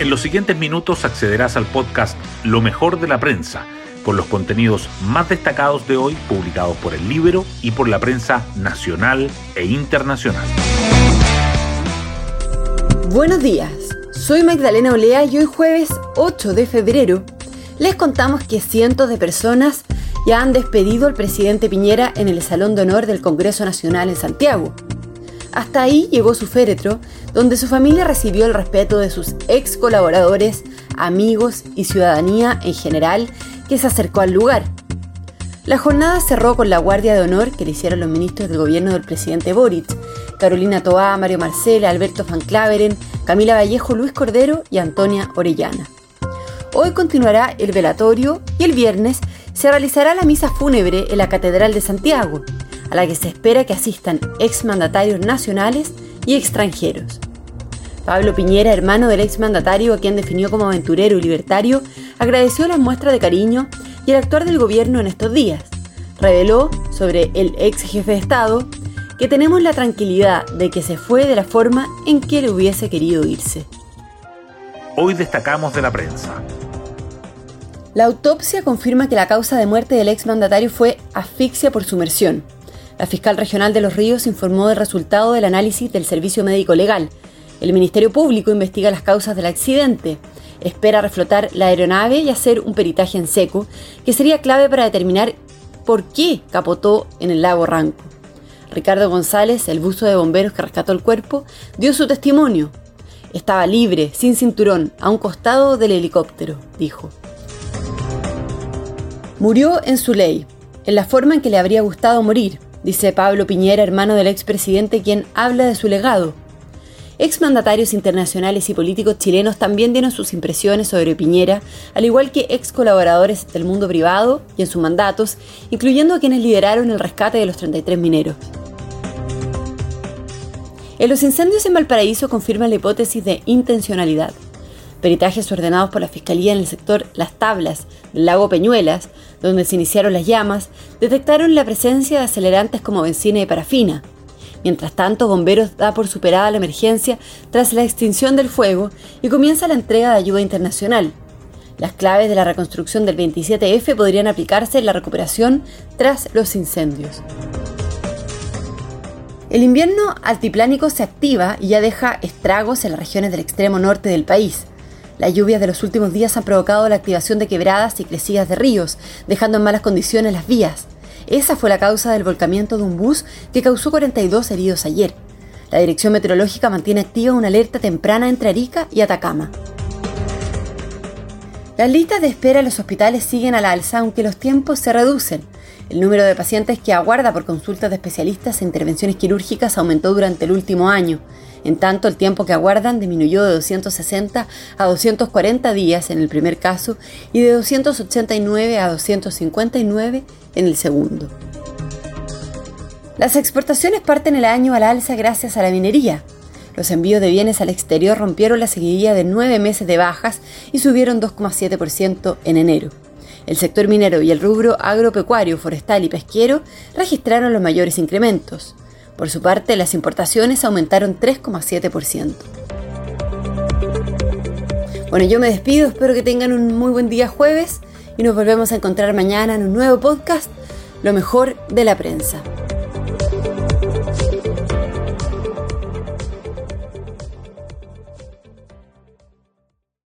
En los siguientes minutos accederás al podcast Lo mejor de la prensa, con los contenidos más destacados de hoy publicados por el libro y por la prensa nacional e internacional. Buenos días, soy Magdalena Olea y hoy jueves 8 de febrero les contamos que cientos de personas ya han despedido al presidente Piñera en el Salón de Honor del Congreso Nacional en Santiago. Hasta ahí llegó su féretro, donde su familia recibió el respeto de sus ex colaboradores, amigos y ciudadanía en general que se acercó al lugar. La jornada cerró con la guardia de honor que le hicieron los ministros del gobierno del presidente Boric, Carolina Toá, Mario Marcela, Alberto Van Claveren, Camila Vallejo, Luis Cordero y Antonia Orellana. Hoy continuará el velatorio y el viernes se realizará la misa fúnebre en la Catedral de Santiago, a la que se espera que asistan exmandatarios nacionales y extranjeros. Pablo Piñera, hermano del exmandatario a quien definió como aventurero y libertario, agradeció las muestras de cariño y el actuar del gobierno en estos días. Reveló sobre el ex jefe de Estado que tenemos la tranquilidad de que se fue de la forma en que le hubiese querido irse. Hoy destacamos de la prensa. La autopsia confirma que la causa de muerte del exmandatario fue asfixia por sumersión. La fiscal regional de Los Ríos informó del resultado del análisis del Servicio Médico Legal. El Ministerio Público investiga las causas del accidente. Espera reflotar la aeronave y hacer un peritaje en seco, que sería clave para determinar por qué capotó en el lago Ranco. Ricardo González, el buzo de bomberos que rescató el cuerpo, dio su testimonio. Estaba libre, sin cinturón, a un costado del helicóptero, dijo. Murió en su ley, en la forma en que le habría gustado morir, dice Pablo Piñera, hermano del expresidente, quien habla de su legado. Exmandatarios internacionales y políticos chilenos también dieron sus impresiones sobre Piñera, al igual que ex colaboradores del mundo privado y en sus mandatos, incluyendo a quienes lideraron el rescate de los 33 mineros. En los incendios en Valparaíso confirman la hipótesis de intencionalidad. Peritajes ordenados por la Fiscalía en el sector Las Tablas del lago Peñuelas, donde se iniciaron las llamas, detectaron la presencia de acelerantes como benzina y parafina. Mientras tanto, Bomberos da por superada la emergencia tras la extinción del fuego y comienza la entrega de ayuda internacional. Las claves de la reconstrucción del 27F podrían aplicarse en la recuperación tras los incendios. El invierno altiplánico se activa y ya deja estragos en las regiones del extremo norte del país. Las lluvias de los últimos días han provocado la activación de quebradas y crecidas de ríos, dejando en malas condiciones las vías. Esa fue la causa del volcamiento de un bus que causó 42 heridos ayer. La Dirección Meteorológica mantiene activa una alerta temprana entre Arica y Atacama. Las listas de espera en los hospitales siguen a la alza aunque los tiempos se reducen. El número de pacientes que aguarda por consultas de especialistas e intervenciones quirúrgicas aumentó durante el último año. En tanto, el tiempo que aguardan disminuyó de 260 a 240 días en el primer caso y de 289 a 259 en el segundo. Las exportaciones parten el año al alza gracias a la minería. Los envíos de bienes al exterior rompieron la seguidilla de nueve meses de bajas y subieron 2,7% en enero. El sector minero y el rubro agropecuario, forestal y pesquero registraron los mayores incrementos. Por su parte, las importaciones aumentaron 3,7%. Bueno, yo me despido, espero que tengan un muy buen día jueves y nos volvemos a encontrar mañana en un nuevo podcast, Lo mejor de la prensa.